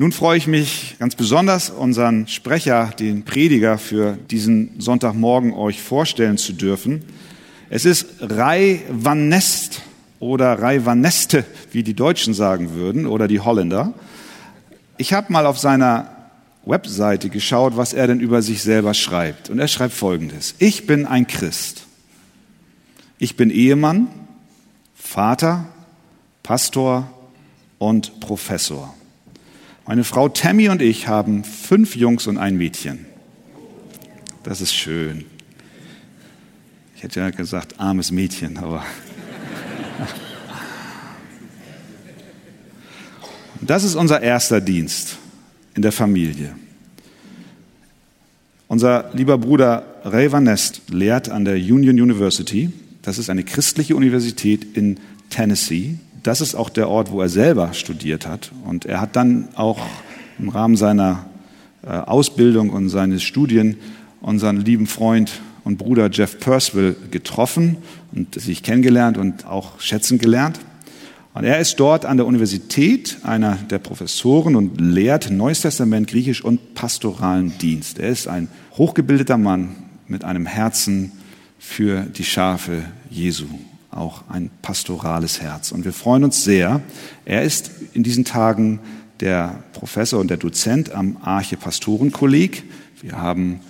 Nun freue ich mich ganz besonders, unseren Sprecher, den Prediger für diesen Sonntagmorgen euch vorstellen zu dürfen. Es ist Rai van Nest oder Rai van Neste, wie die Deutschen sagen würden, oder die Holländer. Ich habe mal auf seiner Webseite geschaut, was er denn über sich selber schreibt. Und er schreibt Folgendes. Ich bin ein Christ. Ich bin Ehemann, Vater, Pastor und Professor. Meine Frau Tammy und ich haben fünf Jungs und ein Mädchen. Das ist schön. Ich hätte ja gesagt, armes Mädchen, aber. Das ist unser erster Dienst in der Familie. Unser lieber Bruder Ray Van Nest lehrt an der Union University. Das ist eine christliche Universität in Tennessee das ist auch der Ort, wo er selber studiert hat. Und er hat dann auch im Rahmen seiner äh, Ausbildung und seines Studien unseren lieben Freund und Bruder Jeff Percival getroffen und sich kennengelernt und auch schätzen gelernt. Und er ist dort an der Universität einer der Professoren und lehrt Neues Testament, Griechisch und pastoralen Dienst. Er ist ein hochgebildeter Mann mit einem Herzen für die Schafe Jesu auch ein pastorales Herz. Und wir freuen uns sehr. Er ist in diesen Tagen der Professor und der Dozent am Arche-Pastorenkolleg. Wir haben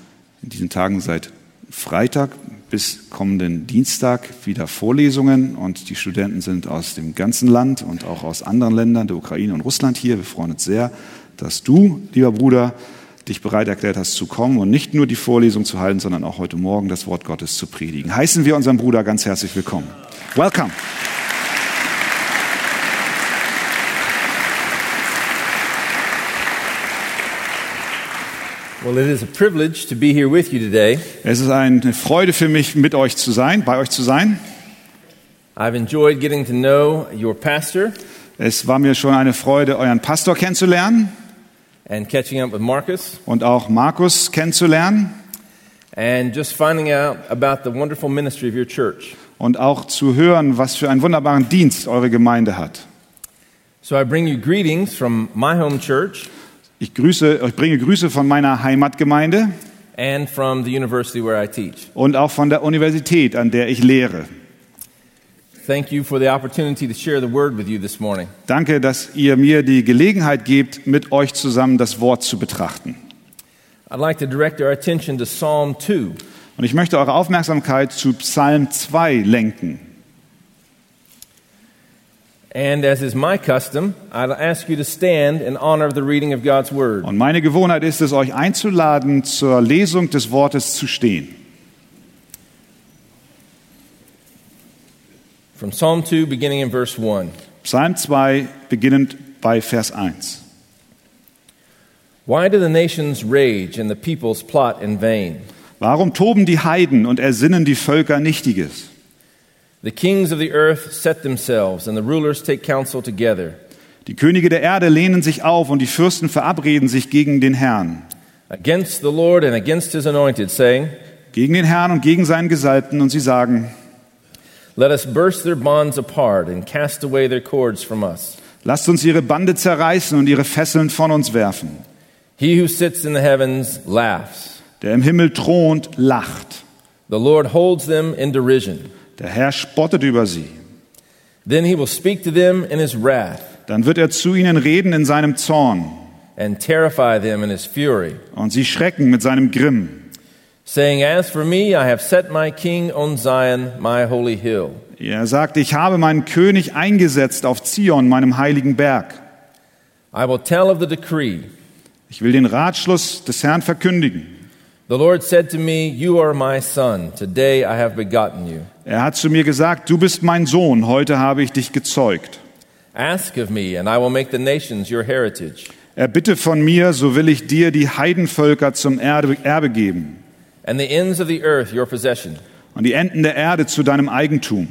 in diesen Tagen seit Freitag bis kommenden Dienstag wieder Vorlesungen und die Studenten sind aus dem ganzen Land und auch aus anderen Ländern, der Ukraine und Russland hier. Wir freuen uns sehr, dass du, lieber Bruder, dich bereit erklärt hast zu kommen und nicht nur die Vorlesung zu halten, sondern auch heute Morgen das Wort Gottes zu predigen. Heißen wir unseren Bruder ganz herzlich willkommen. Welcome. Well, it is a privilege to be here with you today. Es ist eine Freude für mich, mit euch zu sein, bei euch zu sein. I've enjoyed getting to know your pastor Es war mir schon eine Freude, euren Pastor kennenzulernen and catching up with Marcus und auch Markus kennenzulernen and just finding out about the wonderful ministry of your church. und auch zu hören, was für einen wunderbaren Dienst eure Gemeinde hat. So I bring you greetings from my home church Ich, grüße, ich bringe Grüße von meiner Heimatgemeinde and from the university where I teach. und auch von der Universität, an der ich lehre. Thank you for the opportunity to share the word with you this morning. Danke, dass ihr mir die Gelegenheit gebt, mit euch zusammen das Wort zu betrachten. I'd like to direct our attention to Psalm 2. Und ich möchte eure Aufmerksamkeit zu Psalm 2 lenken. And as is my custom, I'd ask you to stand in honor of the reading of God's word. Und meine Gewohnheit ist es, euch einzuladen, zur Lesung des Wortes zu stehen. From Psalm 2, beginning in verse 1. Psalm 2, beginnend bei Vers 1. Why do the nations rage and the peoples plot in vain? Warum toben die Heiden und ersinnen die Völker Nichtiges? The kings of the earth set themselves, and the rulers take counsel together. Die Könige der Erde lehnen sich auf und die Fürsten verabreden sich gegen den Herrn, against the Lord and against his anointed, saying, gegen den Herrn und gegen seinen Gesalbten, und sie sagen, Let us burst their bonds apart and cast away their cords from us. lasst uns ihre Bande zerreißen und ihre Fesseln von uns werfen. He who sits in the heavens laughs. Der im Himmel thront, lacht. The Lord holds them in derision. Der Herr spottet über sie. Then he will speak to them in his wrath Dann wird er zu ihnen reden in seinem Zorn, and terrify them in his fury, und sie schrecken mit seinem Grimm. Saying, As for me, I have set my king on Zion, my holy hill. Er sagt, ich habe meinen König eingesetzt auf Zion, meinem heiligen Berg. I will tell of the decree. Ich will den Ratschluss des Herrn verkündigen. The Lord said to me, You are my son. Today I have begotten you. Er hat zu mir gesagt, du bist mein Sohn, heute habe ich dich gezeugt. Ask of me, and I will make the nations your heritage, Erbitte von mir, so will ich dir die Heidenvölker zum Erbe, Erbe geben and the ends of the earth your possession. und die Enden der Erde zu deinem Eigentum.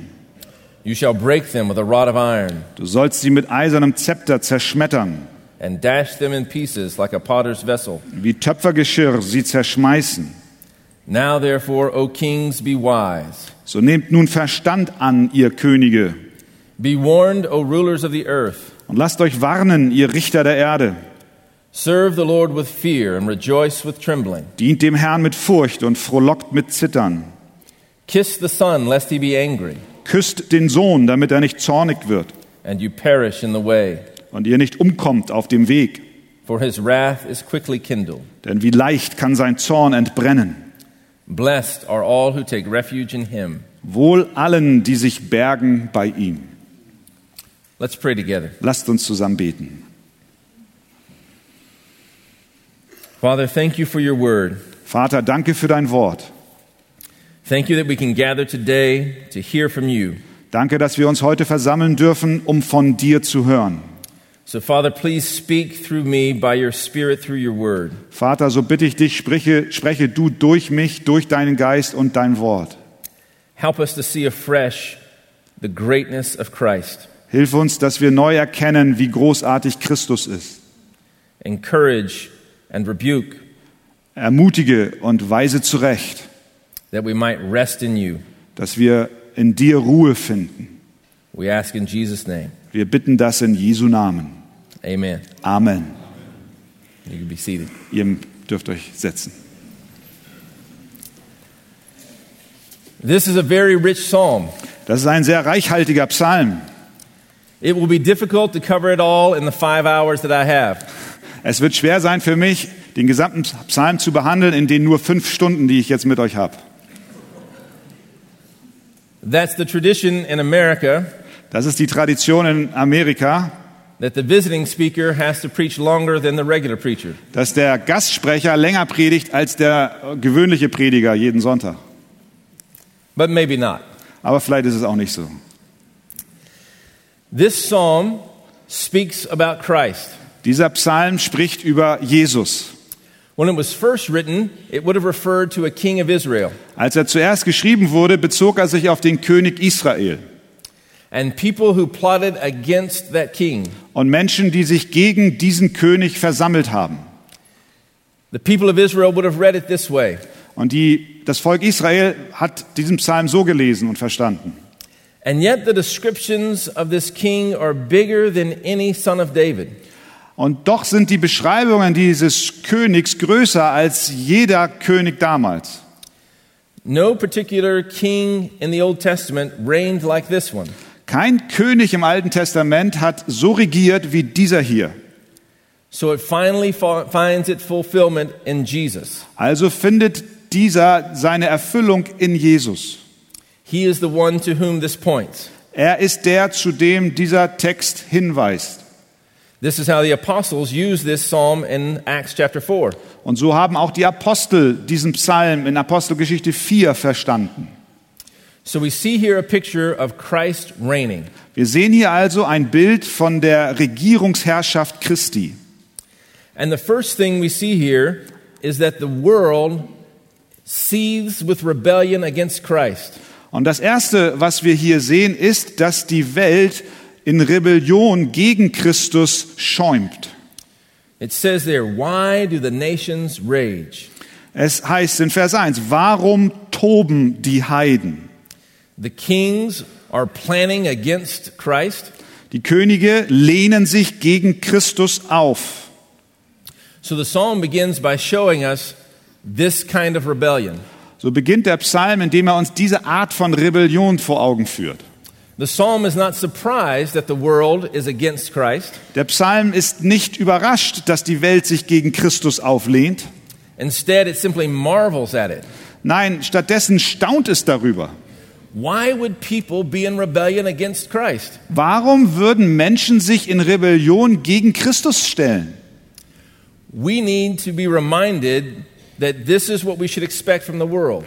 You shall break them with a rod of iron, Du sollst sie mit eisernem Zepter zerschmettern, and dash them in pieces like a potter's vessel. wie Töpfergeschirr sie zerschmeißen. Now, therefore, O kings, be wise. So nehmt nun Verstand an, ihr Könige, Be warned, O rulers of the earth. und lasst euch warnen, ihr Richter der Erde. Serve the Lord with fear and rejoice with trembling. Dient dem Herrn mit Furcht und frohlockt mit Zittern. Kiss the Son, lest he be angry, Küsst den Sohn, damit er nicht zornig wird and you perish in the way. und ihr nicht umkommt auf dem Weg. For his wrath is quickly kindled. Denn wie leicht kann sein Zorn entbrennen. Blessed are all who take refuge in him. Wohl allen, die sich bergen bei ihm. Let's pray together. Lasst uns zusammen beten. Father, thank you for your word. Vater, danke für dein Wort. Thank you that we can gather today to hear from you. Danke, dass wir uns heute versammeln dürfen, um von dir zu hören. So, Father, please speak through me by your Spirit through your word. Vater, so bitte ich dich, spreche, spreche du durch mich, durch deinen Geist und dein Wort. Help us to see afresh the greatness of Christ. Hilf uns, dass wir neu erkennen, wie großartig Christus ist. Encourage and rebuke Ermutige und weise zurecht, that we might rest in you. dass wir in dir Ruhe finden. We ask in Jesus' name. Wir bitten das in Jesu Namen. Amen. Amen. You can be seated. Ihr dürft euch setzen. This is a very rich psalm. Das ist ein sehr reichhaltiger Psalm. It will be difficult to cover it all in the five hours that I have. Es wird schwer sein für mich, den gesamten Psalm zu behandeln in den nur fünf Stunden, die ich jetzt mit euch habe. That's the tradition in America Das ist die Tradition in Amerika, that the visiting speaker has to preach longer than the regular preacher. dass der Gastsprecher länger predigt als der gewöhnliche Prediger jeden Sonntag. But maybe not. Aber vielleicht ist es auch nicht so. This psalm speaks about Christ. Dieser Psalm spricht über Jesus. When it was first written, it would have referred to a king of Israel. Als er zuerst geschrieben wurde, bezog er sich auf den König Israel and people who plotted against that king. und Menschen, die sich gegen diesen König versammelt haben. The people of Israel would have read it this way Und die, das Volk Israel hat diesen Psalm so gelesen und verstanden. And yet the descriptions of this king are bigger than any son of David. Und doch sind die Beschreibungen dieses Königs größer als jeder König damals. No particular king in the Old Testament reigned like this one. Kein König im Alten Testament hat so regiert wie dieser hier. So it finally finds its fulfillment in Jesus. Also findet dieser seine Erfüllung in Jesus. He is the one to whom this points. Er ist der, zu dem dieser Text hinweist. This is how the apostles use this psalm in Acts chapter 4. Und so haben auch die Apostel diesen Psalm in Apostelgeschichte 4 verstanden. So we see here a picture of Christ reigning. Wir sehen hier also ein Bild von der Regierungsherrschaft Christi. And the first thing we see here is that the world seethes with rebellion against Christ. Und das Erste, was wir hier sehen, ist, dass die Welt in Rebellion gegen Christus schäumt. It says there, Why do the nations rage? Es heißt in Vers 1, warum toben die Heiden? The kings are planning against Christ. Die Könige lehnen sich gegen Christus auf. So the psalm begins by showing us this kind of rebellion. So beginnt der Psalm, indem er uns diese Art von Rebellion vor Augen führt. The psalm is not surprised that the world is against Christ. Der Psalm ist nicht überrascht, dass die Welt sich gegen Christus auflehnt. Instead, it simply marvels at it. Nein, stattdessen staunt es darüber. Why would people be in rebellion against Christ? Warum würden Menschen sich in Rebellion gegen Christus stellen? We need to be reminded that this is what we should expect from the world.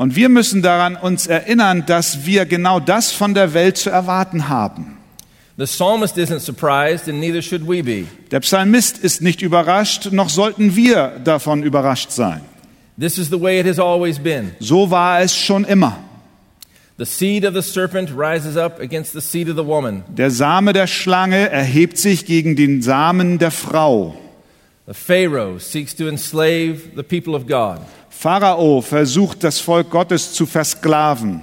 Und wir müssen daran uns erinnern, dass wir genau das von der Welt zu erwarten haben. The psalmist isn't surprised, and neither should we be. Der Psalmist ist nicht überrascht, noch sollten wir davon überrascht sein. This is the way it has always been. So war es schon immer. The seed of the serpent rises up against the seed of the woman. Der Same der Schlange erhebt sich gegen den Samen der Frau. The Pharaoh seeks to enslave the people of God. Pharao versucht das Volk Gottes zu versklaven.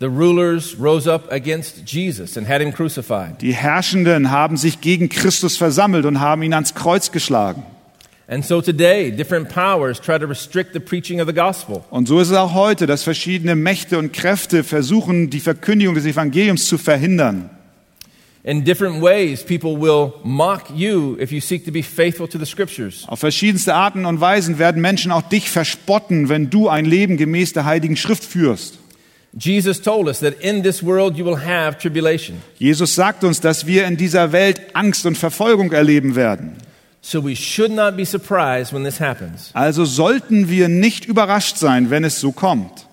The rulers rose up against Jesus and had him crucified. Die Herrschenden haben sich gegen Christus versammelt und haben ihn ans Kreuz geschlagen. And so today, different powers try to restrict the preaching of the gospel. Und so ist es auch heute, dass verschiedene Mächte und Kräfte versuchen, die Verkündigung des Evangeliums zu verhindern. In different ways, people will mock you if you seek to be faithful to the scriptures. Auf verschiedenste Arten und Weisen werden Menschen auch dich verspotten, wenn du ein Leben gemäß der Heiligen Schrift führst. Jesus told us that in this world you will have tribulation. Jesus sagt uns, dass wir in dieser Welt Angst und Verfolgung erleben werden. So we should not be surprised when this happens. Also sollten wir nicht überrascht sein, wenn es so kommt.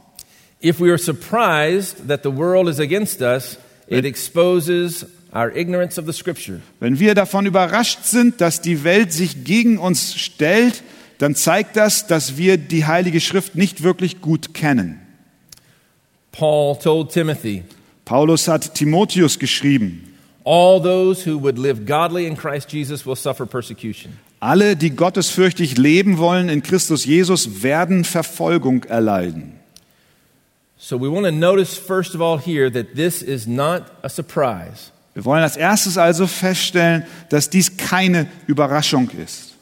If we are surprised that the world is against us, it exposes our ignorance of the scripture. Wenn wir davon überrascht sind, dass die Welt sich gegen uns stellt, dann zeigt das, dass wir die Heilige Schrift nicht wirklich gut kennen. Paul told Timothy, Paulus hat Timotheus geschrieben, all those who would live godly in Christ Jesus will suffer persecution. alle, die gottesfürchtig leben wollen in Christus Jesus, werden Verfolgung erleiden. So we want to notice first of all here that this is not a surprise. Wir wollen als erstes also feststellen, dass dies keine Überraschung ist.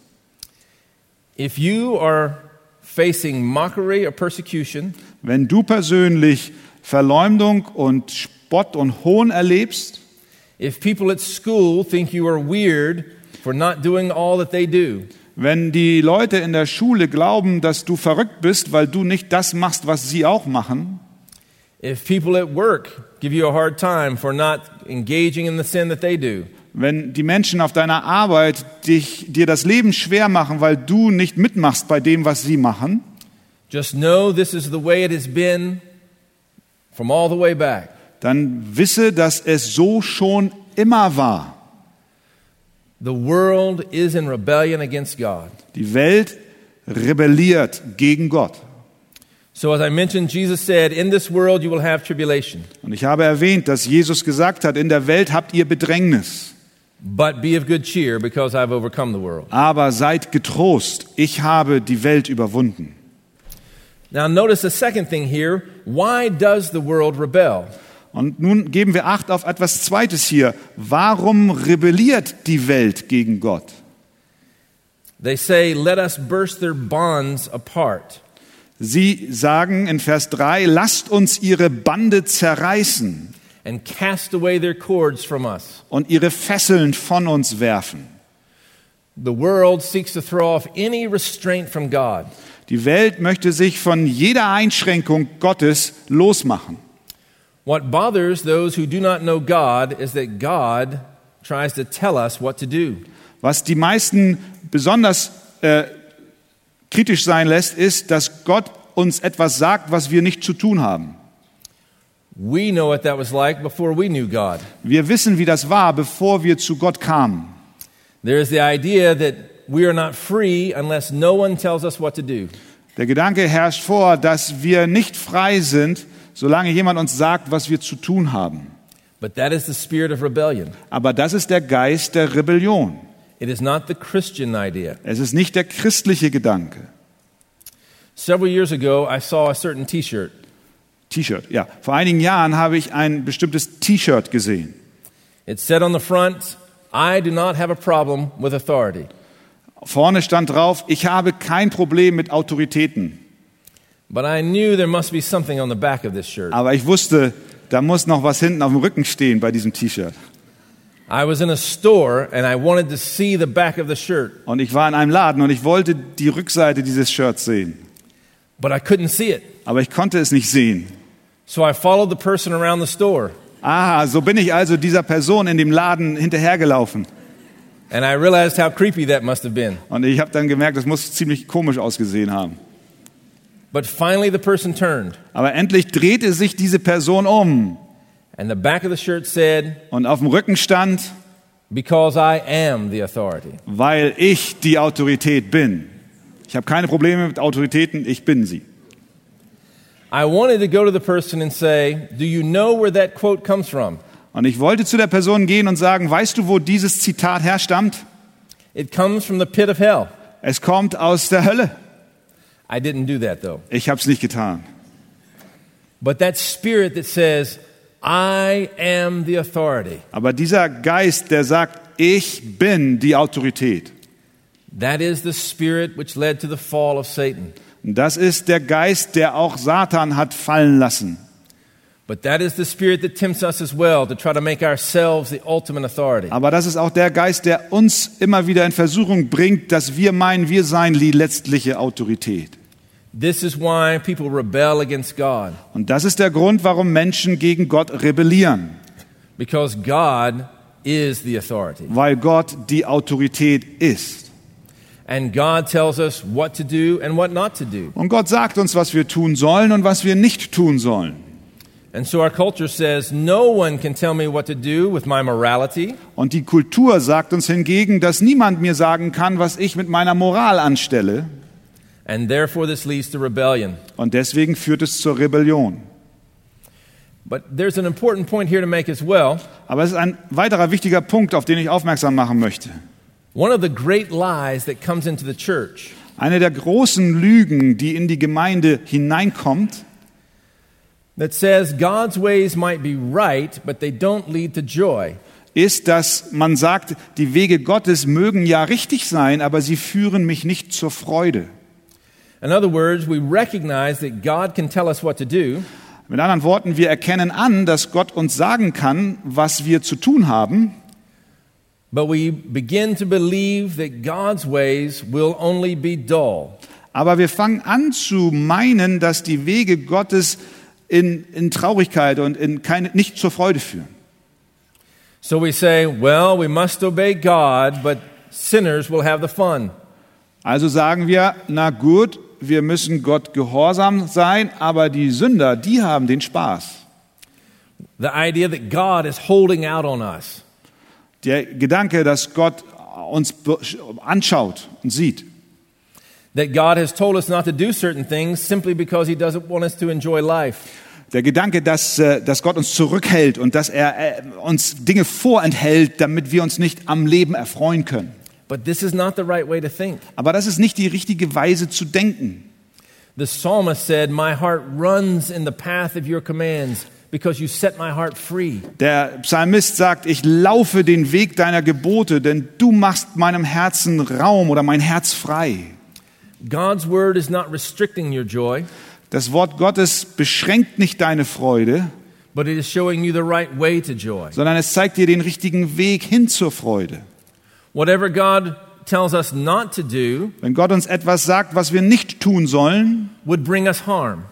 If you are facing mockery or persecution, Wenn du persönlich Verleumdung und Spott und Hohn erlebst, if people at school think you are weird for not doing all that they do, wenn die Leute in der Schule glauben, dass du verrückt bist, weil du nicht das machst, was sie auch machen, if people at work give you a hard time for not engaging in the sin that they do, wenn die Menschen auf deiner Arbeit dich, dir das Leben schwer machen, weil du nicht mitmachst bei dem, was sie machen, just know this is the way it has been from all the way back. dann wisse, dass es so schon immer war. The world is in rebellion against God. Die Welt rebelliert gegen Gott. So, as I mentioned, Jesus said, In this world you will have tribulation, Und ich habe erwähnt, dass Jesus gesagt hat, in der Welt habt ihr Bedrängnis. but be of good cheer because I've overcome the world. Aber seid getrost, ich habe die Welt überwunden. Now, notice the second thing here. Why does the world rebel? Und nun geben wir Acht auf etwas Zweites hier. Warum rebelliert die Welt gegen Gott? They say, Let us burst their bonds apart. Sie sagen in Vers 3, lasst uns ihre Bande zerreißen and cast away their cords from us. und ihre Fesseln von uns werfen. The world seeks to throw off any restraint from God. Die Welt möchte sich von jeder Einschränkung Gottes losmachen. What bothers those who do not know God is that God tries to tell us what to do. Was die meisten besonders äh, kritisch sein lässt, ist, dass Gott uns etwas sagt, was wir nicht zu tun haben. We know what that was like before we knew God. Wir wissen, wie das war, bevor wir zu Gott kamen. There is the idea that we are not free unless no one tells us what to do. Der Gedanke herrscht vor, dass wir nicht frei sind, solange jemand uns sagt, was wir zu tun haben. But that is the spirit of rebellion. Aber das ist der Geist der Rebellion. It is not the Christian idea. Es ist nicht der christliche Gedanke. Several years ago, I saw a certain t shirt. T-Shirt, ja. Vor einigen Jahren habe ich ein bestimmtes T-Shirt gesehen. It said on the front, I do not have a problem with authority. Vorne stand drauf, ich habe kein Problem mit Autoritäten. But I knew there must be something on the back of this shirt. Aber ich wusste, da muss noch was hinten auf dem Rücken stehen bei diesem T-Shirt. Und ich war in einem Laden und ich wollte die Rückseite dieses Shirts sehen. but I couldn't see it. Aber ich konnte es nicht sehen. So I followed the person around the store Ah, so bin ich also dieser Person in dem Laden hinterhergelaufen. and I realized how creepy that must have been. Und ich habe dann gemerkt, das muss ziemlich komisch ausgesehen haben. But finally the person turned Aber endlich drehte sich diese Person um and the back of the shirt said, und auf dem Rücken stand, Because I am the authority. weil ich die Autorität bin. Ich habe keine Probleme mit Autoritäten, ich bin sie. I wanted to go to the person and say, Do you know where that quote comes from? Und ich wollte zu der Person gehen und sagen, weißt du, wo dieses Zitat herstammt? It comes from the pit of hell. Es kommt aus der Hölle. I didn't do that though. Ich habe es nicht getan. But that spirit that says, I am the authority, Aber dieser Geist, der sagt, ich bin die Autorität. that is the spirit which led to the fall of Satan. Das ist der Geist, der auch Satan hat fallen lassen. But that is the spirit that tempts us as well to try to make ourselves the ultimate authority. Aber das ist auch der Geist, der uns immer wieder in Versuchung bringt, dass wir meinen, wir seien die letztliche Autorität. This is why people rebel against God, Und das ist der Grund, warum Menschen gegen Gott rebellieren. because God is the authority. Weil Gott die Autorität ist. And God tells us what to do and what not to do. Und Gott sagt uns, was wir tun sollen und was wir nicht tun sollen. And so our culture says, no one can tell me what to do with my morality, Und die Kultur sagt uns hingegen, dass niemand mir sagen kann, was ich mit meiner Moral anstelle. And therefore this leads to rebellion. Und deswegen führt es zur Rebellion. But there's an important point here to make as well. Aber es ist ein weiterer wichtiger Punkt, auf den ich aufmerksam machen möchte. One of the great lies that comes into the church Eine der großen Lügen, die in die Gemeinde hineinkommt, that says God's ways might be right, but they don't lead to joy. ist, dass man sagt, die Wege Gottes mögen ja richtig sein, aber sie führen mich nicht zur Freude. In other words, we recognize that God can tell us what to do, Mit anderen Worten, wir erkennen an, dass Gott uns sagen kann, was wir zu tun haben, but we begin to believe that God's ways will only be dull. aber wir fangen an zu meinen, dass die Wege Gottes in, in Traurigkeit und in keine, nicht zur Freude führen. So we say, well, we must obey God, but sinners will have the fun. Also sagen wir, na gut, wir müssen Gott gehorsam sein, aber die Sünder, die haben den Spaß. The idea that God is holding out on us. Der Gedanke, dass Gott uns anschaut und sieht. That God has told us not to do certain things simply because He doesn't want us to enjoy life. Der Gedanke, dass, äh, dass Gott uns zurückhält und dass er äh, uns Dinge vorenthält, damit wir uns nicht am Leben erfreuen können. But this is not the right way to think. Aber das ist nicht die richtige Weise zu denken. The psalmist said, My heart runs in the path of your commands because you set my heart free. Der Psalmist sagt, ich laufe den Weg deiner Gebote, denn du machst meinem Herzen Raum oder mein Herz frei. God's word is not restricting your joy, Das Wort Gottes beschränkt nicht deine Freude, but it is showing you the right way to joy. sondern es zeigt dir den richtigen Weg hin zur Freude. Whatever God tells us not to do Wenn Gott uns etwas sagt, was wir nicht tun sollen, would bring us harm.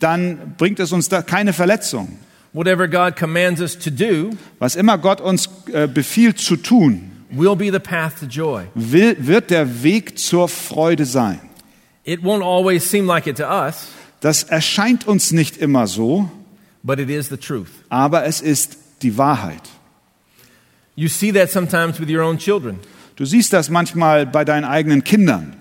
dann bringt es uns da keine Verletzung. Whatever God commands us to do Was immer Gott uns äh, befiehlt zu tun, will be the path to joy. will, wird der Weg zur Freude sein. It won't always seem like it to us, Das erscheint uns nicht immer so, but it is the truth. aber es ist die Wahrheit. You see that sometimes with your own children. Du siehst das manchmal bei deinen eigenen Kindern.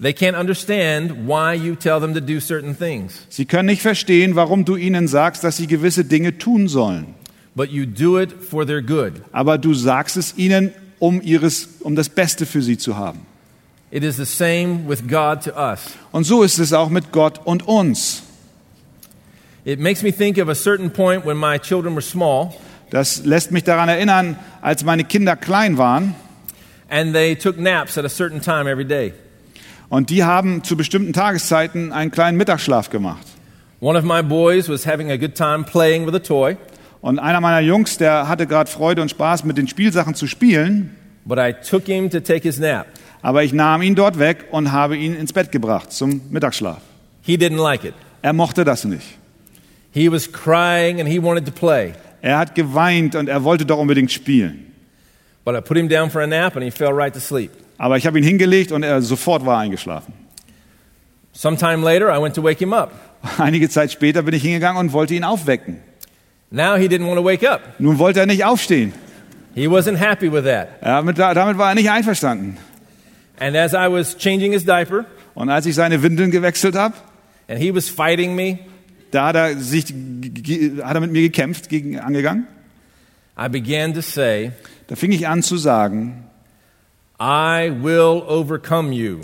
They can't understand why you tell them to do certain things, Sie können nicht verstehen, warum du ihnen sagst, dass sie gewisse Dinge tun sollen. but you do it for their good. Aber du sagst es ihnen, um, ihres, um das Beste für sie zu haben. It is the same with God to us. Und so ist es auch mit Gott und uns. It makes me think of a certain point when my children were small Das lässt mich daran erinnern, als meine Kinder klein waren and they took naps at a certain time every day. und die haben zu bestimmten Tageszeiten einen kleinen Mittagsschlaf gemacht. One of my boys was having a good time playing with a toy, Und einer meiner Jungs, der hatte gerade Freude und Spaß mit den Spielsachen zu spielen, but I took him to take his nap. aber ich nahm ihn dort weg und habe ihn ins Bett gebracht zum Mittagsschlaf. He didn't like it. Er mochte das nicht. He was crying and he wanted to play, Er hat geweint und er wollte doch unbedingt spielen. but I put him down for a nap and he fell right to sleep. Aber ich habe ihn hingelegt und er sofort war eingeschlafen. Sometime later, I went to wake him up. Einige Zeit später bin ich hingegangen und wollte ihn aufwecken. Now he didn't want to wake up. Nun wollte er nicht aufstehen. He wasn't happy with that. Ja, mit, damit war er nicht einverstanden. And as I was changing his diaper Und als ich seine Windeln gewechselt habe, and he was fighting me, da hat er, sich, hat er mit mir gekämpft, gegen, angegangen. I began to say, Da fing ich an zu sagen, I will overcome you,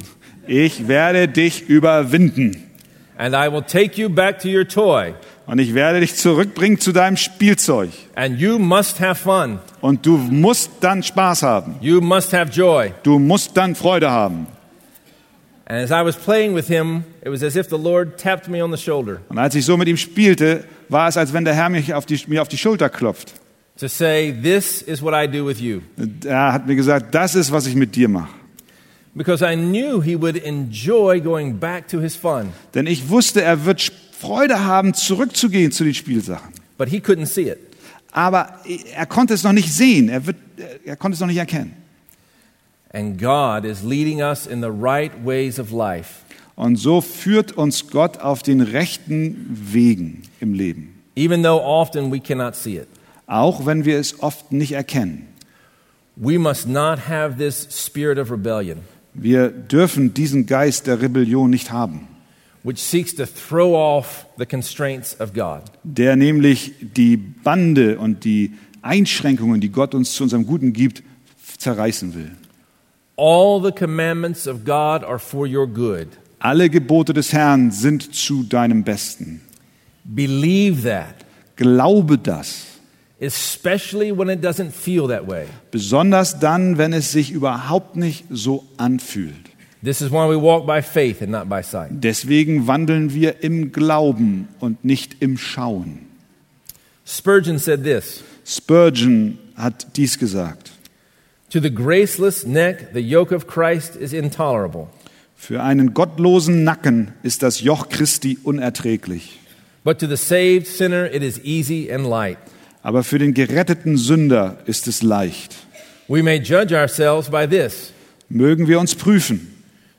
ich werde dich überwinden and I will take you back to your toy, Und ich werde dich zurückbringen zu deinem Spielzeug. And you must have fun. Und du musst dann Spaß haben. You must have joy. Du musst dann Freude haben. And as I was playing with him, it was as if the Lord tapped me on the shoulder Und als ich so mit ihm spielte, war es, als wenn der Herr mich auf die, mir auf die Schulter klopft. to say, This is what I do with you. Er hat mir gesagt, das ist, was ich mit dir mache. Because I knew he would enjoy going back to his fun, Denn ich wusste, er wird Freude haben, zurückzugehen zu den Spielsachen. but he couldn't see it. Aber er konnte es noch nicht sehen, er, wird, er konnte es noch nicht erkennen. And God is leading us in the right ways of life, Und so führt uns Gott auf den rechten Wegen im Leben. even though often we cannot see it. Auch wenn wir es oft nicht erkennen. We must not have this spirit of rebellion, Wir dürfen diesen Geist der Rebellion nicht haben, which seeks to throw off the constraints of God. der nämlich die Bande und die Einschränkungen, die Gott uns zu unserem Guten gibt, zerreißen will. All the commandments of God are for your good. Alle Gebote des Herrn sind zu deinem Besten. Believe that, Glaube das, especially when it doesn't feel that way. besonders dann, wenn es sich überhaupt nicht so anfühlt. This is why we walk by faith and not by sight. Deswegen wandeln wir im Glauben und nicht im Schauen. Spurgeon said this Spurgeon hat dies gesagt. To the graceless neck, the yoke of Christ is intolerable. Für einen gottlosen Nacken ist das Joch Christi unerträglich. But to the saved sinner, it is easy and light. Aber für den geretteten Sünder ist es leicht. We may judge ourselves by this Mögen wir uns prüfen.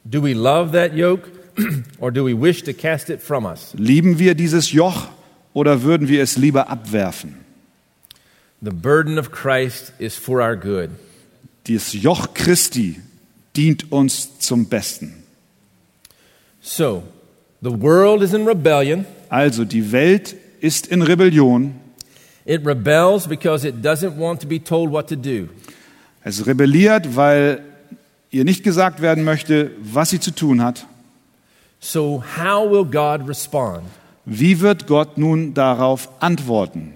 Do we love that yoke, or do we wish to cast it from us? Lieben wir dieses Joch oder würden wir es lieber abwerfen? The burden of Christ is for our good. Dieses Joch Christi dient uns zum Besten. So, the world is in rebellion. Also die Welt ist in Rebellion. It rebels because it doesn't want to be told what to do. Es rebelliert, weil ihr nicht gesagt werden möchte, was sie zu tun hat. So, how will God respond? Wie wird Gott nun darauf antworten?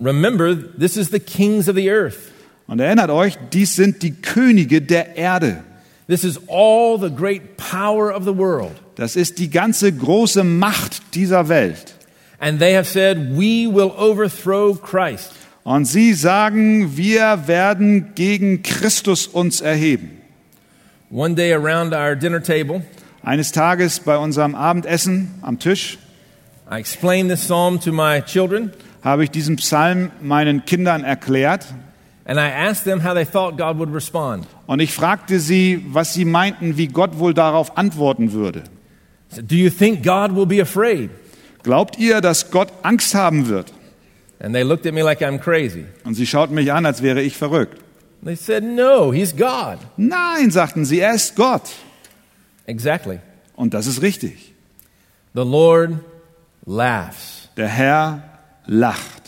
Remember, this is the kings of the earth. Und erinnert euch, dies sind die Könige der Erde. This is all the great power of the world. Das ist die ganze große Macht dieser Welt. And they have said, We will overthrow Christ. Und sie sagen, wir werden gegen Christus uns erheben. One day around our dinner table, Eines Tages bei unserem Abendessen am Tisch I explained this psalm to my children, habe ich diesen Psalm meinen Kindern erklärt and I asked them how they thought God would respond. und ich fragte sie, was sie meinten, wie Gott wohl darauf antworten würde. I said, Do you think God will be afraid? Glaubt ihr, dass Gott Angst haben wird? And they looked at me like I'm crazy. Und sie schauten mich an, als wäre ich verrückt. They said, No, He's God. Nein, sagten sie, er ist Gott. Exactly. Und das ist richtig. The Lord laughs. Der Herr lacht.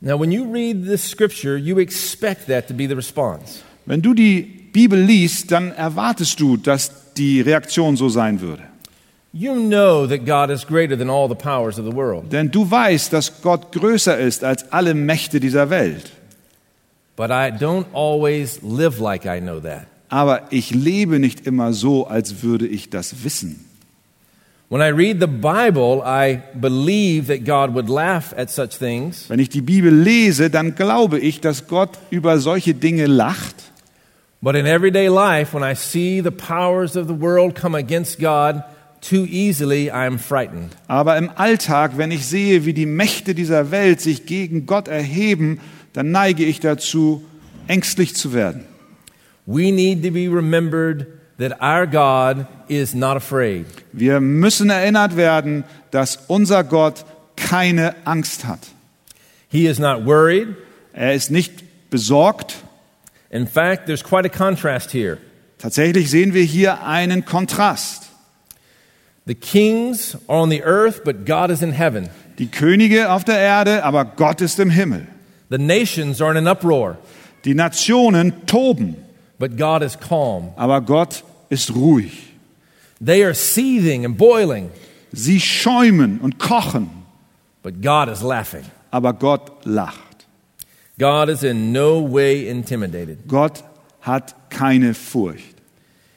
Now, when you read this scripture, you expect that to be the response. Wenn du die Bibel liest, dann erwartest du, dass die Reaktion so sein würde. You know that God is greater than all the powers of the world. Denn du weißt, dass Gott größer ist als alle Mächte dieser Welt. But I don't always live like I know that. Aber ich lebe nicht immer so, als würde ich das wissen. When I read the Bible, I believe that God would laugh at such things, Wenn ich die Bibel lese, dann glaube ich, dass Gott über solche Dinge lacht. but in everyday life, when I see the powers of the world come against God too easily, I'm frightened. Aber im Alltag, wenn ich sehe, wie die Mächte dieser Welt sich gegen Gott erheben, dann neige ich dazu, ängstlich zu werden. We need to be remembered that our God is not afraid. Wir müssen erinnert werden, dass unser Gott keine Angst hat. He is not worried. Er ist nicht besorgt. In fact, there's quite a contrast here. Tatsächlich sehen wir hier einen Kontrast. The kings are on the earth, but God is in heaven. Die Könige auf der Erde, aber Gott ist im Himmel. The nations are in an uproar, Die Nationen toben, but God is calm. aber Gott ist ruhig. They are seething and boiling, Sie schäumen und kochen, but God is laughing. aber Gott lacht. God is in no way intimidated. Gott hat keine Furcht.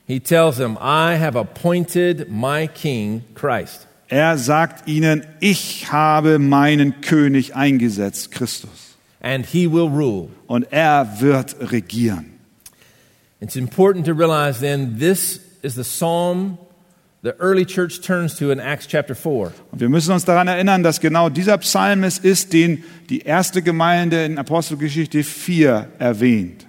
He tells them, I have appointed my king, Christ. Er sagt ihnen, ich habe meinen König eingesetzt, Christus. and he will rule. Und er wird regieren. It's important to realize then this is the psalm the early church turns to in Acts chapter 4. Und wir müssen uns daran erinnern, dass genau dieser Psalm es ist, den die erste Gemeinde in Apostelgeschichte 4 erwähnt.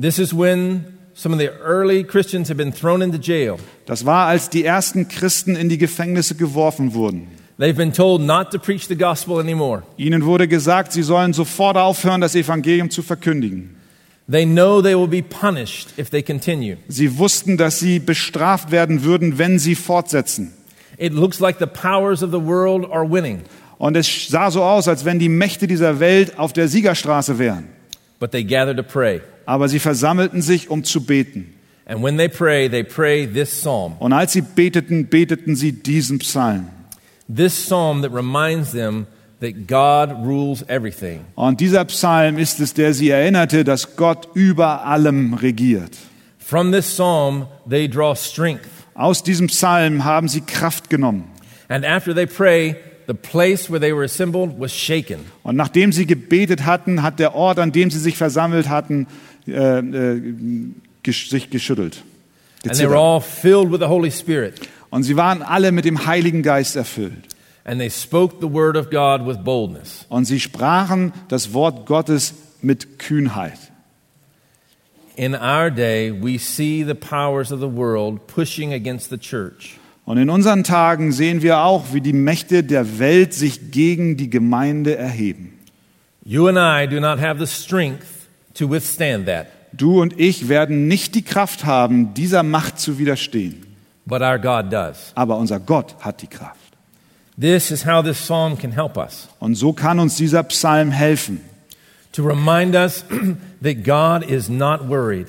This is when some of the early Christians have been thrown into jail. Das war, als die ersten Christen in die Gefängnisse geworfen wurden. They've been told not to preach the gospel anymore. Ihnen wurde gesagt, sie sollen sofort aufhören, das Evangelium zu verkündigen. They know they will be punished if they continue. Sie wussten, dass sie bestraft werden würden, wenn sie fortsetzen. It looks like the powers of the world are winning, Und es sah so aus, als wenn die Mächte dieser Welt auf der Siegerstraße wären. but they gather to pray. Aber sie versammelten sich, um zu beten. And when they pray, they pray this psalm. Und als sie beteten, beteten sie diesen Psalm. This psalm that reminds them that God rules everything. Und dieser Psalm ist es, der sie erinnerte, dass Gott über allem regiert. From this psalm, they draw strength. Aus diesem Psalm haben sie Kraft genommen. And after they pray, the place where they were assembled was shaken. Und nachdem sie gebetet hatten, hat der Ort, an dem sie sich versammelt hatten, äh, äh, gesch sich geschüttelt. And they were all filled with the Holy Spirit. Und sie waren alle mit dem Heiligen Geist erfüllt. And they spoke the word of God with boldness. Und sie sprachen das Wort Gottes mit Kühnheit. In our day, we see the powers of the world pushing against the church. Und in unseren Tagen sehen wir auch, wie die Mächte der Welt sich gegen die Gemeinde erheben. You and I do not have the strength to withstand that, Du und ich werden nicht die Kraft haben, dieser Macht zu widerstehen. but our God does. Aber unser Gott hat die Kraft. This is how this psalm can help us Und so kann uns dieser Psalm helfen, to remind us that God is not worried.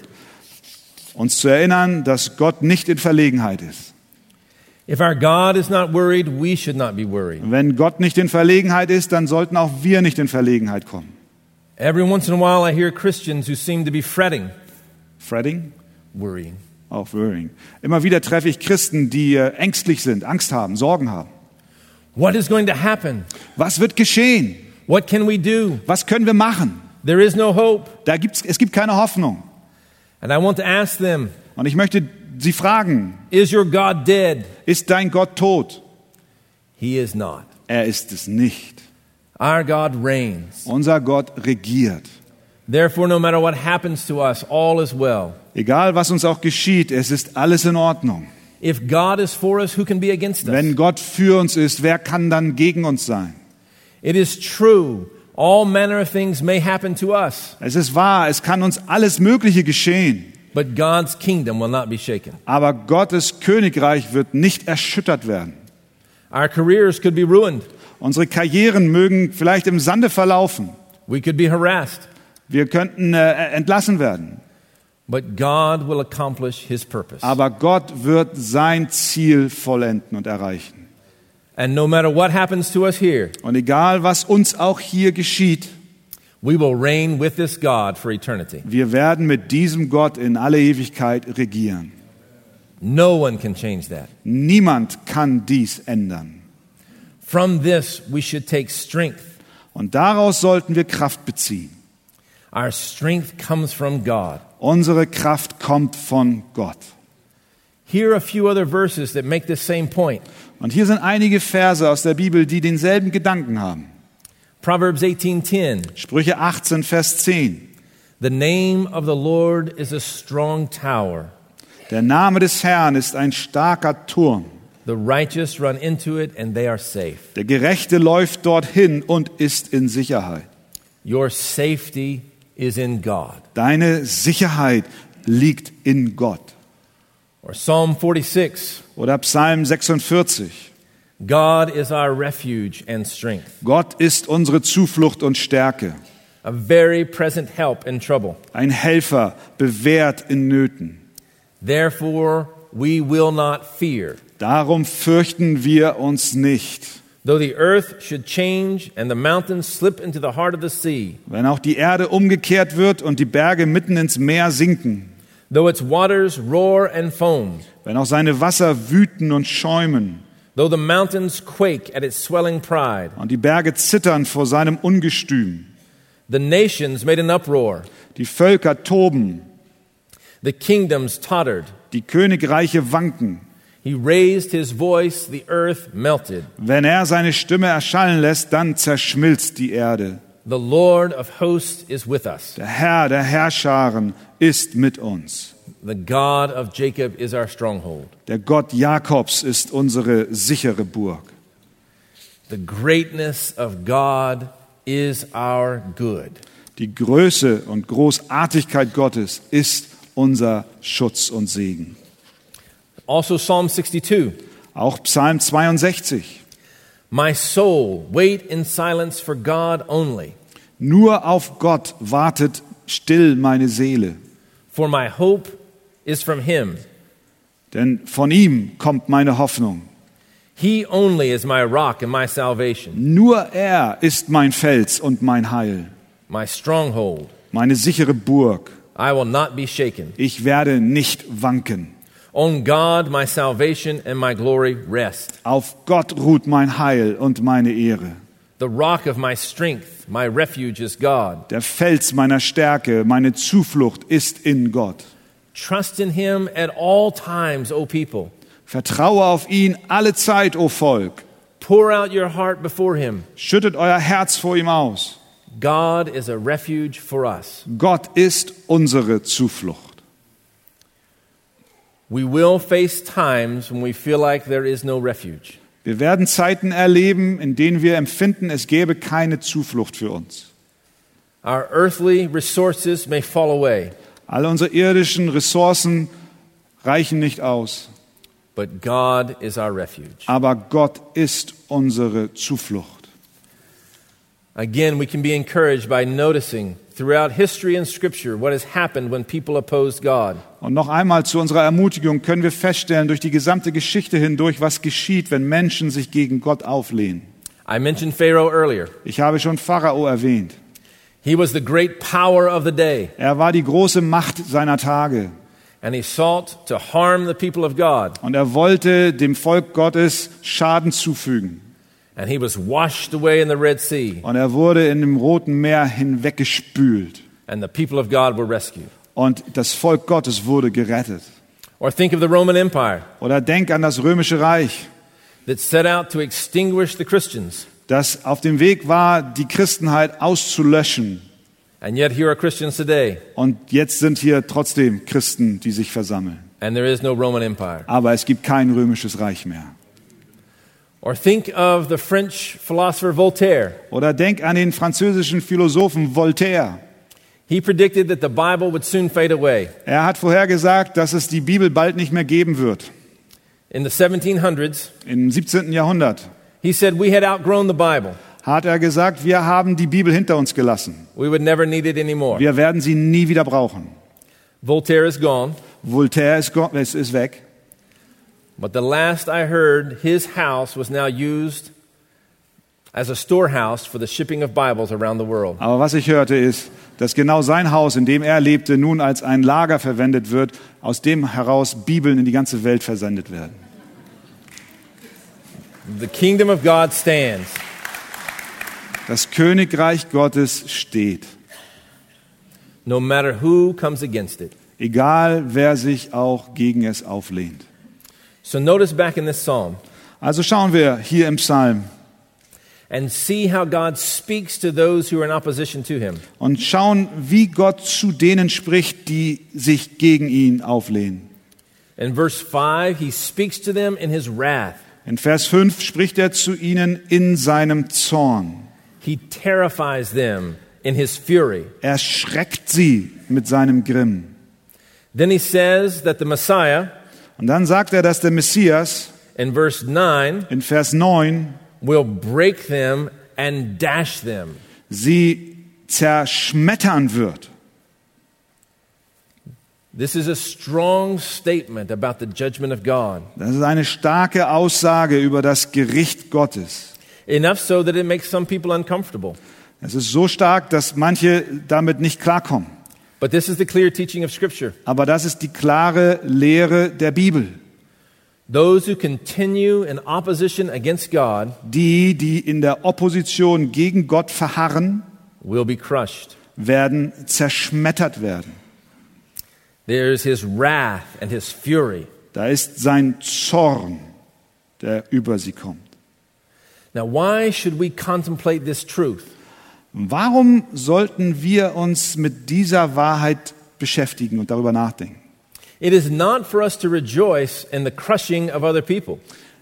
uns zu erinnern, dass Gott nicht in Verlegenheit ist. If our God is not worried, we should not be worried. Wenn Gott nicht in Verlegenheit ist, dann sollten auch wir nicht in Verlegenheit kommen. Every once in a while, I hear Christians who seem to be fretting, Fretting? worrying. Auch worrying. Immer wieder treffe ich Christen, die äh, ängstlich sind, Angst haben, Sorgen haben. What is going to happen? Was wird geschehen? What can we do? Was können wir machen? There is no hope. Da gibt's, es gibt keine Hoffnung. And I want to ask them Und ich möchte Sie fragen, Is your God dead? ist dein Gott tot? He is not. Er ist es nicht. Our God reigns. Unser Gott regiert. Therefore, no matter what happens to us, all is well. Egal was uns auch geschieht, es ist alles in Ordnung. If God is for us, who can be against us? Wenn Gott für uns ist, wer kann dann gegen uns sein? It is true. All manner of things may happen to us, Es ist wahr, es kann uns alles Mögliche geschehen. but God's kingdom will not be shaken. Aber Gottes Königreich wird nicht erschüttert werden. Our careers could be ruined. Unsere Karrieren mögen vielleicht im Sande verlaufen. We could be harassed. Wir könnten äh, entlassen werden. But God will accomplish his purpose. Aber Gott wird sein Ziel vollenden und erreichen. And no matter what happens to us here, Und egal, was uns auch hier geschieht, we will reign with this God for eternity. wir werden mit diesem Gott in alle Ewigkeit regieren. No one can change that. Niemand kann dies ändern. From this, we should take strength. Und daraus sollten wir Kraft beziehen. Our strength comes from God. Unsere Kraft kommt von Gott. Here are a few other verses that make this same point. Und hier sind einige Verse aus der Bibel, die denselben Gedanken haben. Proverbs 18:10. Sprüche 18, Vers 10. The name of the Lord is a strong tower. Der Name des Herrn ist ein starker Turm. The righteous run into it and they are safe. Der Gerechte läuft dorthin und ist in Sicherheit. Your safety. Deine Sicherheit liegt in Gott. Or Psalm 46. Oder Psalm 46. God is our refuge and strength, Gott ist unsere Zuflucht und Stärke. a very present help in trouble. Ein Helfer, bewährt in Nöten. Therefore, we will not fear. Darum fürchten wir uns nicht. Though the earth should change and the mountains slip into the heart of the sea, Wenn auch die Erde umgekehrt wird und die Berge mitten ins Meer sinken, though its waters roar and foam, wenn auch seine Wasser wüten und schäumen though the mountains quake at its swelling pride, und die Berge zittern vor seinem Ungestüm, the nations made an uproar, die Völker toben, the kingdoms tottered. die Königreiche wanken, He raised his voice, the earth melted. wenn er seine Stimme erschallen lässt, dann zerschmilzt die Erde. The Lord of hosts is with us. Der Herr der Herrscharen ist mit uns. The God of Jacob is our stronghold. Der Gott Jakobs ist unsere sichere Burg. The greatness of God is our good. Die Größe und Großartigkeit Gottes ist unser Schutz und Segen. Also, Psalm 62 Auch Psalm 62. My soul, wait in silence for God only, Nur auf Gott wartet still meine Seele, for my hope is from Him. denn von ihm kommt meine Hoffnung. He only is my rock and my salvation, Nur er ist mein Fels und mein Heil, my stronghold. meine sichere Burg. I will not be shaken. Ich werde nicht wanken. On God, my salvation and my glory rest. Auf Gott ruht mein Heil und meine Ehre. The rock of my strength, my refuge is God. Der Fels meiner Stärke, meine Zuflucht ist in Gott. Trust in Him at all times, O people. Vertraue auf ihn alle Zeit, o Volk. Pour out your heart before Him. Schüttet euer Herz vor ihm aus. God is a refuge for us. Gott ist unsere Zuflucht. We will face times when we feel like there is no refuge. Wir werden Zeiten erleben, in denen wir empfinden, es gäbe keine Zuflucht für uns. Our earthly resources may fall away, Alle unsere irdischen Ressourcen reichen nicht aus. but God is our refuge. Aber Gott ist unsere Zuflucht. Again, we can be encouraged by noticing throughout history and scripture what has happened when people opposed God. Und noch einmal zu unserer Ermutigung können wir feststellen, durch die gesamte Geschichte hindurch, was geschieht, wenn Menschen sich gegen Gott auflehnen. I mentioned Pharaoh earlier. Ich habe schon Pharao erwähnt. He was the great power of the day, Er war die große Macht seiner Tage. and he sought to harm the people of God, Und er wollte dem Volk Gottes Schaden zufügen. And he was washed away in the Red Sea, Und er wurde in dem Roten Meer hinweggespült. and the people of God were rescued. Und das Volk Gottes wurde gerettet. Or think of the Roman Empire Oder denk an das Römische Reich, that set out to extinguish the Christians, das auf dem Weg war, die Christenheit auszulöschen. and yet here are Christians today, Und jetzt sind hier trotzdem Christen, die sich versammeln. and there is no Roman Empire. Aber es gibt kein römisches Reich mehr. Or think of the French philosopher Voltaire. Oder denk an den französischen Philosophen Voltaire. He predicted that the Bible would soon fade away. Er hat vorhergesagt, dass es die Bibel bald nicht mehr geben wird. In the 1700s, Im 17. Jahrhundert he said we had outgrown the Bible. hat er gesagt, wir haben die Bibel hinter uns gelassen. We would never need it anymore. Wir werden sie nie wieder brauchen. Voltaire is gone, Voltaire ist, ist weg. But the last I heard, his house was now used as a storehouse for the shipping of Bibles around the world. Aber was ich hörte ist, dass genau sein Haus, in dem er lebte, nun als ein Lager verwendet wird, aus dem heraus Bibeln in die ganze Welt versendet werden. The kingdom of God stands. Das Königreich Gottes steht. no matter who comes against it. Egal, wer sich auch gegen es auflehnt. So notice back in this psalm Also schauen wir hier im Psalm and see how God speaks to those who are in opposition to him. und schauen, wie Gott zu denen spricht, die sich gegen ihn auflehnen. In verse 5, he speaks to them in his wrath. In Vers 5 spricht er zu ihnen in seinem Zorn. He terrifies them in his fury. Er schreckt sie mit seinem Grimm. Then he says that the Messiah, Und dann sagt er, dass der Messias in verse 9, in Vers 9 will break them and dash them. sie zerschmettern wird. This is a strong statement about the judgment of God. Das ist eine starke Aussage über das Gericht Gottes. Enough so that it makes some people uncomfortable. Es ist so stark, dass manche damit nicht klarkommen. But this is the clear teaching of Scripture. Aber das ist die klare Lehre der Bibel. Those who continue in opposition against God Die, die in der Opposition gegen Gott verharren, will be crushed. werden zerschmettert werden. There is his wrath and his fury. Da ist sein Zorn, der über sie kommt. Now, why should we contemplate this truth? Warum sollten wir uns mit dieser Wahrheit beschäftigen und darüber nachdenken? It is not for us to rejoice in the crushing of other people.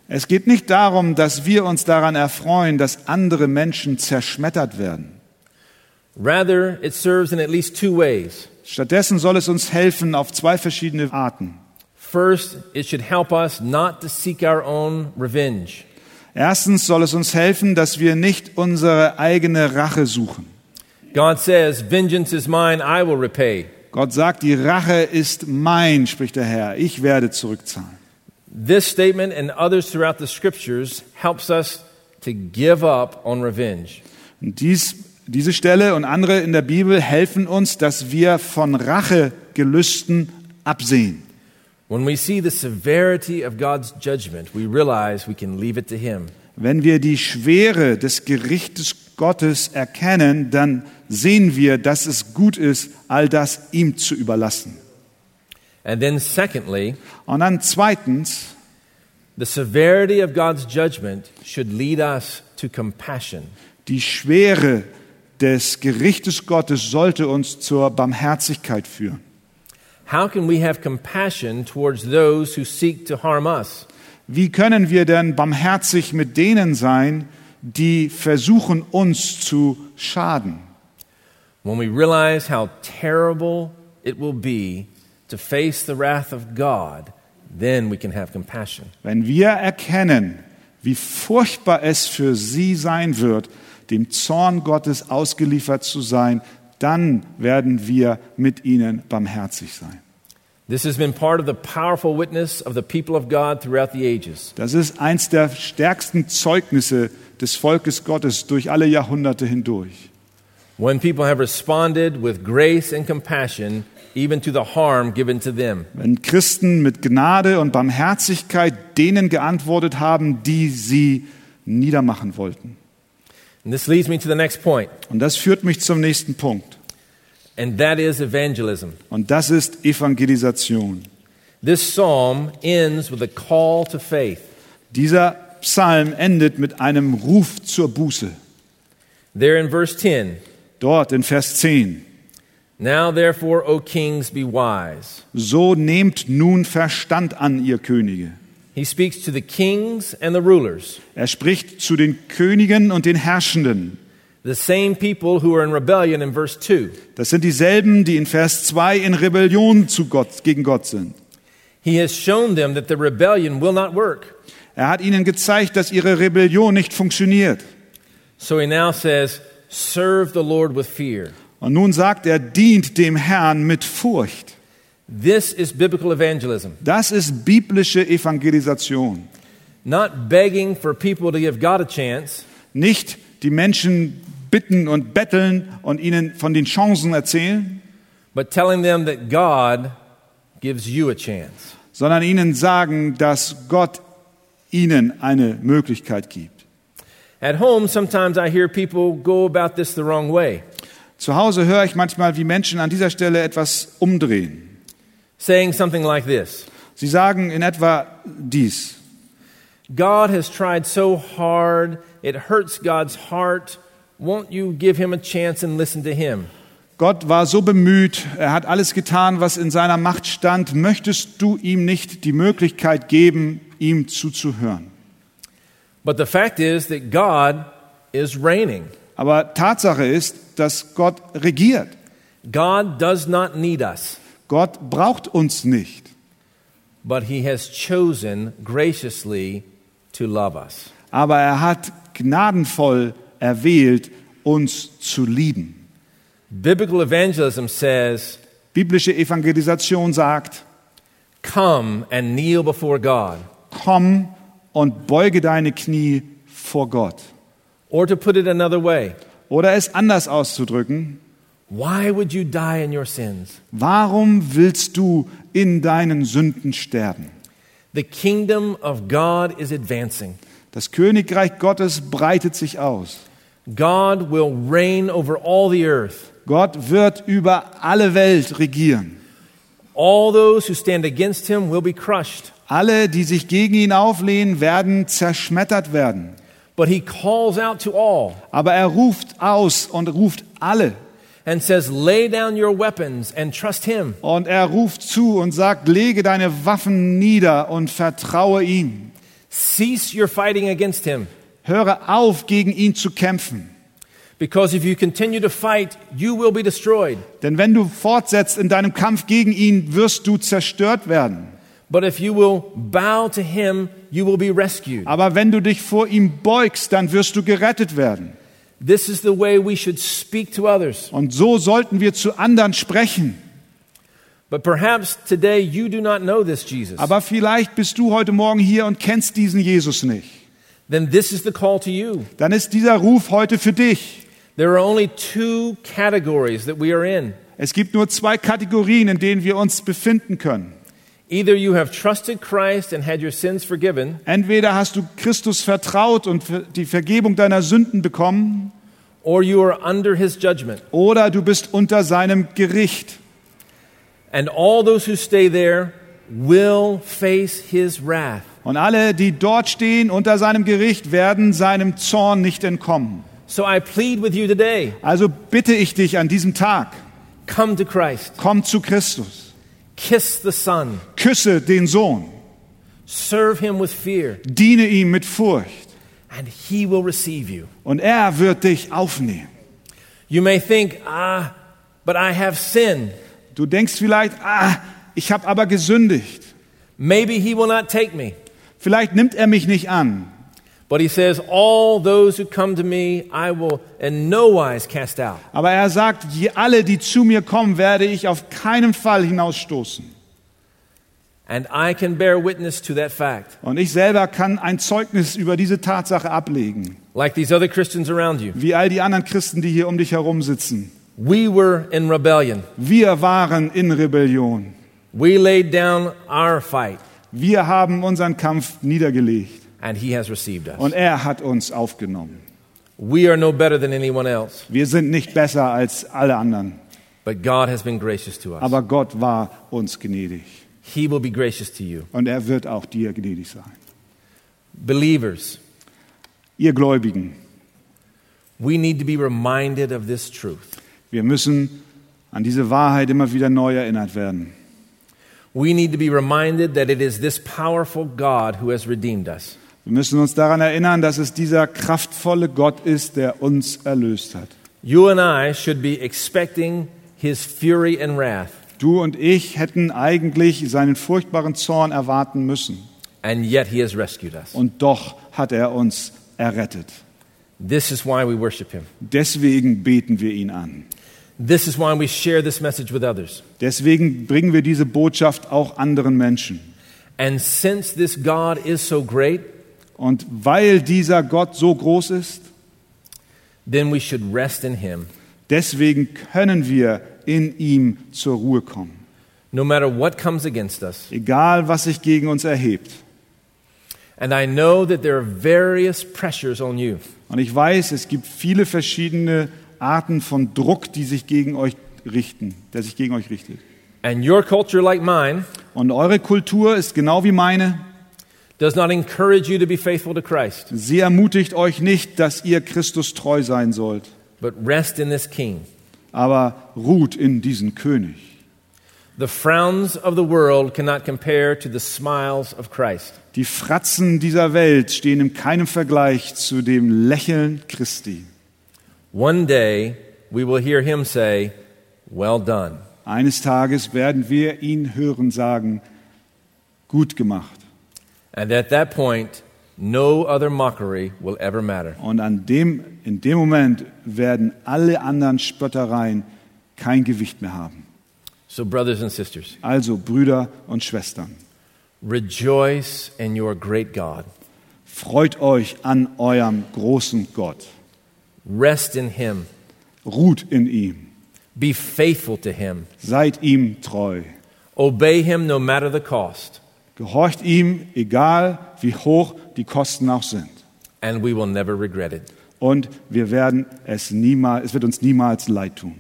Es geht nicht darum, dass wir uns daran erfreuen, dass andere Menschen zerschmettert werden. Rather, it serves in at least two ways. Stattdessen soll es uns helfen auf zwei verschiedene Arten. First, it should help us not to seek our own revenge. Erstens soll es uns helfen, dass wir nicht unsere eigene Rache suchen. God says, Vengeance is mine, I will repay. Gott sagt, die Rache ist mein, spricht der Herr, ich werde zurückzahlen. This statement and others throughout the scriptures helps us to give up on revenge. Und dies, diese Stelle und andere in der Bibel helfen uns, dass wir von Rachegelüsten absehen. When we see the severity of God's judgment, we realize we can leave it to Him. Wenn wir die Schwere des Gerichtes Gottes erkennen, dann sehen wir, dass es gut ist, all das ihm zu überlassen. And then, secondly, Und dann zweitens, the severity of God's judgment should lead us to compassion. die Schwere des Gerichtes Gottes sollte uns zur Barmherzigkeit führen. How can we have compassion towards those who seek to harm us? Wie können wir denn barmherzig mit denen sein, die versuchen, uns zu schaden? When we realize how terrible it will be to face the wrath of God, then we can have compassion. Wenn wir erkennen, wie furchtbar es für sie sein wird, dem Zorn Gottes ausgeliefert zu sein, dann werden wir mit ihnen barmherzig sein. This has been part of the powerful witness of the people of God throughout the ages. Das ist eins der stärksten Zeugnisse des Volkes Gottes durch alle Jahrhunderte hindurch. When people have responded with grace and compassion, even to the harm given to them. Wenn Christen mit Gnade und Barmherzigkeit denen geantwortet haben, die sie niedermachen wollten. Und das führt mich zum nächsten Punkt. and that is evangelism. Und das ist Evangelisation. This psalm ends with a call to faith. Dieser Psalm endet mit einem Ruf zur Buße. There in verse 10 Dort in Vers 10. Now therefore, O kings, be wise. So nehmt nun Verstand an, ihr Könige. He speaks to the kings and the rulers, Er spricht zu den Königen und den Herrschenden. the same people who are in rebellion in verse 2. Das sind dieselben, die in Vers 2 in Rebellion zu Gott, gegen Gott sind. He has shown them that the rebellion will not work. Er hat ihnen gezeigt, dass ihre Rebellion nicht funktioniert. So he now says, Serve the Lord with fear. Und nun sagt er, dient dem Herrn mit Furcht. This is biblical evangelism, Das ist biblische Evangelisation. not begging for people to give God a chance, Nicht die Menschen bitten und betteln und ihnen von den Chancen erzählen, but telling them that God gives you a chance. sondern ihnen sagen, dass Gott ihnen eine Möglichkeit gibt. At home, sometimes I hear people go about this the wrong way, Zu Hause höre ich manchmal, wie Menschen an dieser Stelle etwas umdrehen. Saying something like this Sie sagen in etwa dies. God has tried so hard, it hurts God's heart. Won't you give him a chance and listen to him? Gott war so bemüht, er hat alles getan, was in seiner Macht stand. Möchtest du ihm nicht die Möglichkeit geben, ihm zuzuhören? But the fact is that God is reigning. Aber Tatsache ist, dass Gott regiert. God does not need us, Gott braucht uns nicht. but he has chosen graciously to love us. Aber er hat gnadenvoll erwählt, uns zu lieben. Biblical evangelism says, Biblische Evangelisation sagt, Come and kneel before God. komm und beuge deine Knie vor Gott. Or to put it another way, Oder es anders auszudrücken, why would you die in your sins? warum willst du in deinen Sünden sterben? The kingdom of God is advancing. Das Königreich Gottes breitet sich aus. God will reign over all the earth. Gott wird über alle Welt regieren. All those who stand against him will be crushed. Alle, die sich gegen ihn auflehnen, werden zerschmettert werden. But he calls out to all Aber er ruft aus und ruft alle. And says, Lay down your weapons and trust him. Und er ruft zu und sagt, lege deine Waffen nieder und vertraue ihm. Cease your fighting against him. Höre auf, gegen ihn zu kämpfen. Because if you continue to fight, you will be destroyed. Denn wenn du fortsetzt in deinem Kampf gegen ihn, wirst du zerstört werden. But if you will bow to him, you will be rescued. Aber wenn du dich vor ihm beugst, dann wirst du gerettet werden. This is the way we should speak to others. Und so sollten wir zu anderen sprechen. But perhaps today you do not know this Jesus. Aber vielleicht bist du heute Morgen hier und kennst diesen Jesus nicht. Then this is the call to you. Dann ist dieser Ruf heute für dich. There are only two categories that we are in. Es gibt nur zwei Kategorien, in denen wir uns befinden können. Either you have trusted Christ and had your sins forgiven, Entweder hast du Christus vertraut und die Vergebung deiner Sünden bekommen, or you are under his judgment. oder du bist unter seinem Gericht. And all those who stay there will face his wrath. Und alle, die dort stehen unter seinem Gericht, werden seinem Zorn nicht entkommen. So I plead with you today Also bitte ich dich an diesem Tag, come to Christ, komm zu Christus. Kiss the Son, Küsse den Sohn. serve him with fear, Diene ihm mit Furcht. and he will receive you. Und er wird dich aufnehmen. You may think, ah, but I have sinned. Du denkst vielleicht, ah, ich habe aber gesündigt. Maybe he will not take me. Vielleicht nimmt er mich nicht an. But he says, All those who come to me, I will in no wise cast out. Aber er sagt, alle, die zu mir kommen, werde ich auf keinen Fall hinausstoßen. And I can bear witness to that fact, Und ich selber kann ein Zeugnis über diese Tatsache ablegen, like these other Christians around you. wie all die anderen Christen, die hier um dich herum sitzen. We were in rebellion. Wir waren in Rebellion. We laid down our fight, Wir haben unseren Kampf niedergelegt and he has received us. und er hat uns aufgenommen. We are no better than anyone else, Wir sind nicht besser als alle anderen, but God has been gracious to us. aber Gott war uns gnädig He will be gracious to you. und er wird auch dir gnädig sein. Believers, Ihr Gläubigen, we need to be reminded of this truth. wir müssen an diese Wahrheit immer wieder neu erinnert werden. We need to be reminded that it is this powerful God who has redeemed us. Wir müssen uns daran erinnern, dass es dieser kraftvolle Gott ist, der uns erlöst hat. You and I should be expecting his fury and wrath, Du und ich hätten eigentlich seinen furchtbaren Zorn erwarten müssen. and yet he has rescued us. Und doch hat er uns errettet. This is why we worship him. Deswegen beten wir ihn an. This is why we share this message with others. Deswegen bringen wir diese Botschaft auch anderen Menschen. And since this God is so great, Und weil dieser Gott so groß ist, then we should rest in him. deswegen können wir in ihm zur Ruhe kommen. No matter what comes against us. Egal, was sich gegen uns erhebt. And I know that there are various pressures on you. Und ich weiß, es gibt viele verschiedene Arten von Druck, die sich gegen euch richten, der sich gegen euch richtet. And your culture, like mine, Und eure Kultur ist genau wie meine. Sie ermutigt euch nicht, dass ihr Christus treu sein sollt, but rest in this King. aber ruht in diesen König. The frowns of the world cannot compare to the smiles of Christ. Die Fratzen dieser Welt stehen in keinem Vergleich zu dem Lächeln Christi. One day we will hear him say, Well done. Eines Tages werden wir ihn hören sagen, gut gemacht. And at that point, no other mockery will ever matter. Und an dem, in dem Moment werden alle anderen Spöttereien kein Gewicht mehr haben. So, brothers and sisters, Also Brüder und Schwestern, rejoice in your great God. freut euch an eurem großen Gott. Rest in Him. Ruht in ihm. Be faithful to Him. Seid ihm treu. Obey Him no matter the cost, Gehorcht ihm, egal wie hoch die Kosten auch sind. and we will never regret it. Und wir werden es niemals, es wird uns niemals leid tun.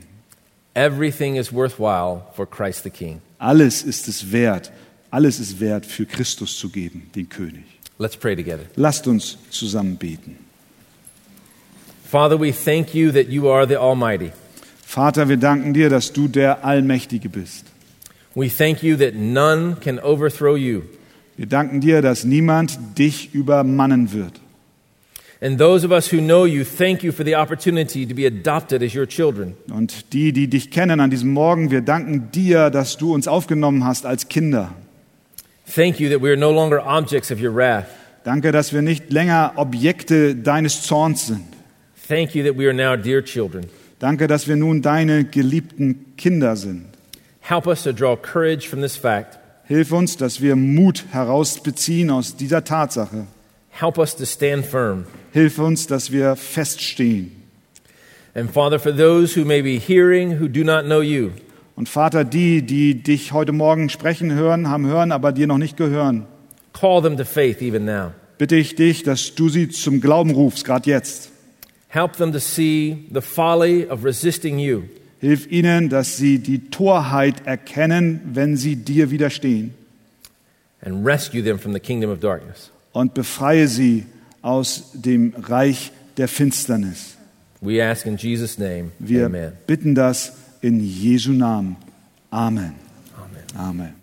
Everything is worthwhile for Christ the King. Alles ist es wert, alles ist wert für Christus zu geben, den König. Let's pray together. Lasst uns zusammen beten. Father, we thank you that you are the Almighty. Vater, wir danken dir, dass du der Allmächtige bist. We thank you that none can overthrow you. Wir danken dir, dass niemand dich übermannen wird. And those of us who know you, thank you for the opportunity to be adopted as your children. Und die, die dich kennen an diesem Morgen, wir danken dir, dass du uns aufgenommen hast als Kinder. Thank you that we are no longer objects of your wrath. Danke, dass wir nicht länger Objekte deines Zorns sind. Thank you that we are now dear children. Danke, dass wir nun deine geliebten Kinder sind. Help us to draw courage from this fact. Hilf uns, dass wir Mut herausbeziehen aus dieser Tatsache. Help us to stand firm. Hilf uns, dass wir feststehen. And Father, for those who may be hearing who do not know you, Und Vater, die, die dich heute Morgen sprechen hören, haben hören, aber dir noch nicht gehören, call them to faith even now. bitte ich dich, dass du sie zum Glauben rufst, gerade jetzt. Help them to see the folly of resisting you Hilf ihnen, dass sie die Torheit erkennen, wenn sie dir widerstehen. and rescue them from the kingdom of darkness. Und befreie sie aus dem Reich der Finsternis. We ask in Jesus' name. Wir Amen. bitten das in Jesu Namen. Amen. Amen. Amen.